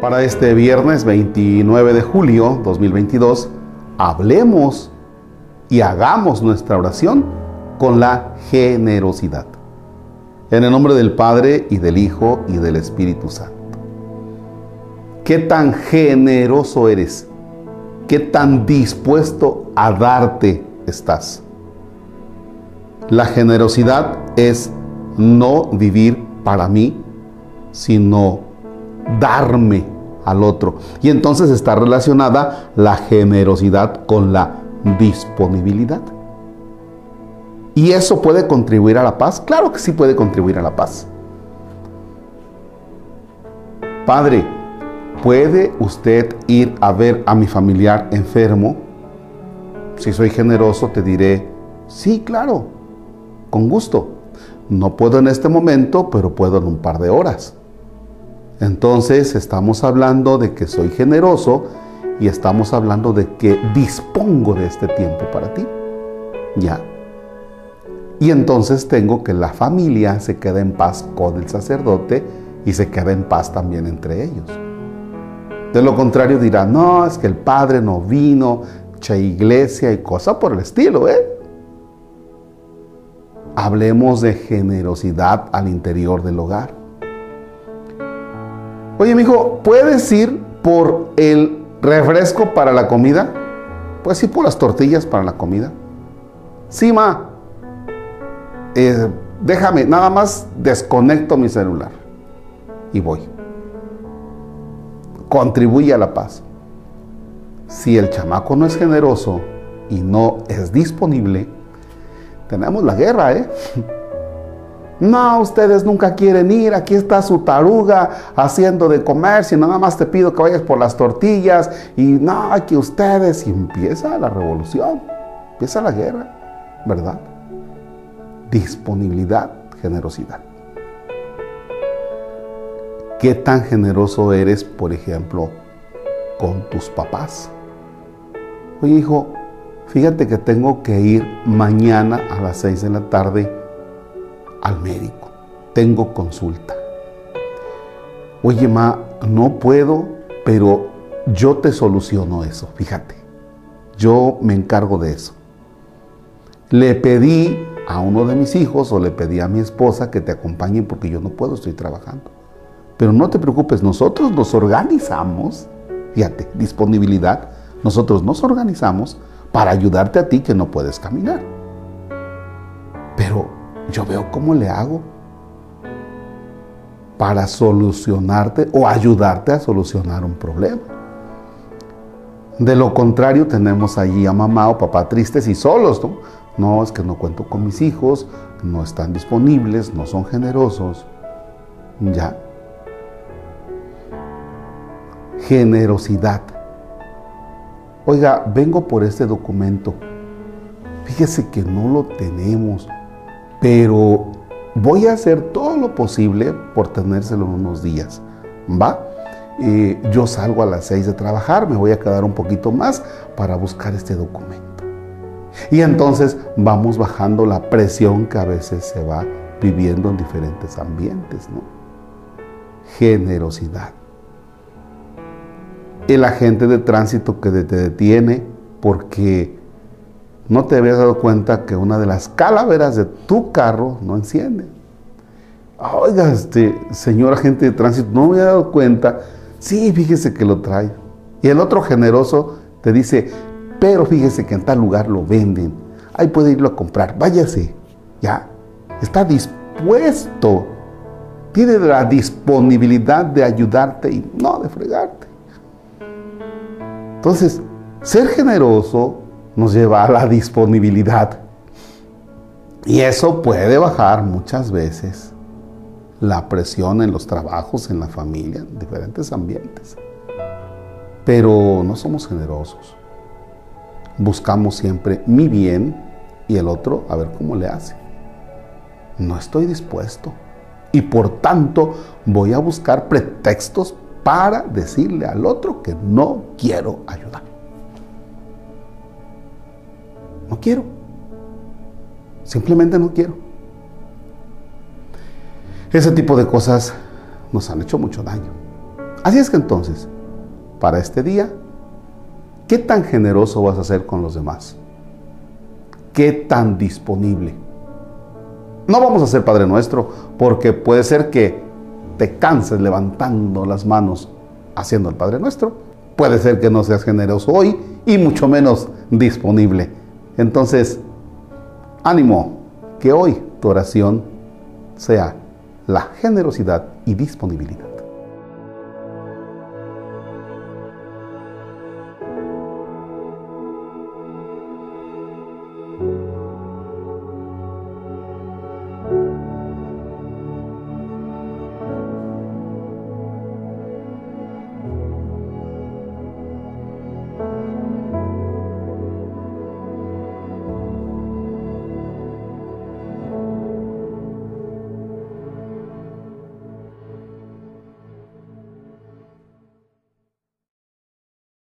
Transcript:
Para este viernes 29 de julio 2022, hablemos y hagamos nuestra oración con la generosidad. En el nombre del Padre y del Hijo y del Espíritu Santo. ¿Qué tan generoso eres? ¿Qué tan dispuesto a darte estás? La generosidad es no vivir para mí, sino darme al otro. Y entonces está relacionada la generosidad con la disponibilidad. ¿Y eso puede contribuir a la paz? Claro que sí puede contribuir a la paz. Padre, ¿puede usted ir a ver a mi familiar enfermo? Si soy generoso, te diré, sí, claro, con gusto. No puedo en este momento, pero puedo en un par de horas. Entonces estamos hablando de que soy generoso y estamos hablando de que dispongo de este tiempo para ti. Ya. Y entonces tengo que la familia se quede en paz con el sacerdote y se quede en paz también entre ellos. De lo contrario dirá, no, es que el padre no vino, che iglesia y cosas por el estilo, ¿eh? Hablemos de generosidad al interior del hogar. Oye, mi hijo, ¿puedes ir por el refresco para la comida? ¿Puedes ir por las tortillas para la comida? Sí, ma. Eh, déjame, nada más desconecto mi celular y voy. Contribuye a la paz. Si el chamaco no es generoso y no es disponible, tenemos la guerra, ¿eh? No, ustedes nunca quieren ir, aquí está su taruga haciendo de comercio, nada más te pido que vayas por las tortillas y no, que ustedes, y empieza la revolución, empieza la guerra, ¿verdad? Disponibilidad, generosidad. ¿Qué tan generoso eres, por ejemplo, con tus papás? Oye, hijo, fíjate que tengo que ir mañana a las 6 de la tarde al médico. Tengo consulta. Oye, ma, no puedo, pero yo te soluciono eso, fíjate. Yo me encargo de eso. Le pedí a uno de mis hijos o le pedí a mi esposa que te acompañen porque yo no puedo, estoy trabajando. Pero no te preocupes, nosotros nos organizamos, fíjate, disponibilidad, nosotros nos organizamos para ayudarte a ti que no puedes caminar. Pero yo veo cómo le hago para solucionarte o ayudarte a solucionar un problema. De lo contrario, tenemos allí a mamá o papá tristes y solos, ¿no? No, es que no cuento con mis hijos, no están disponibles, no son generosos. Ya. Generosidad. Oiga, vengo por este documento. Fíjese que no lo tenemos pero voy a hacer todo lo posible por tenérselo en unos días. ¿Va? yo salgo a las seis de trabajar, me voy a quedar un poquito más para buscar este documento. Y entonces vamos bajando la presión que a veces se va viviendo en diferentes ambientes, ¿no? Generosidad. El agente de tránsito que te detiene porque no te habías dado cuenta que una de las calaveras de tu carro no enciende. Oiga, este señor agente de tránsito, no me había dado cuenta. Sí, fíjese que lo trae. Y el otro generoso te dice, pero fíjese que en tal lugar lo venden. Ahí puede irlo a comprar. Váyase. Ya. Está dispuesto. Tiene la disponibilidad de ayudarte y no de fregarte. Entonces, ser generoso nos lleva a la disponibilidad. Y eso puede bajar muchas veces la presión en los trabajos, en la familia, en diferentes ambientes. Pero no somos generosos. Buscamos siempre mi bien y el otro a ver cómo le hace. No estoy dispuesto. Y por tanto voy a buscar pretextos para decirle al otro que no quiero ayudar. No quiero. Simplemente no quiero. Ese tipo de cosas nos han hecho mucho daño. Así es que entonces, para este día, ¿qué tan generoso vas a ser con los demás? ¿Qué tan disponible? No vamos a ser Padre Nuestro porque puede ser que te canses levantando las manos haciendo el Padre Nuestro. Puede ser que no seas generoso hoy y mucho menos disponible. Entonces, ánimo, que hoy tu oración sea la generosidad y disponibilidad.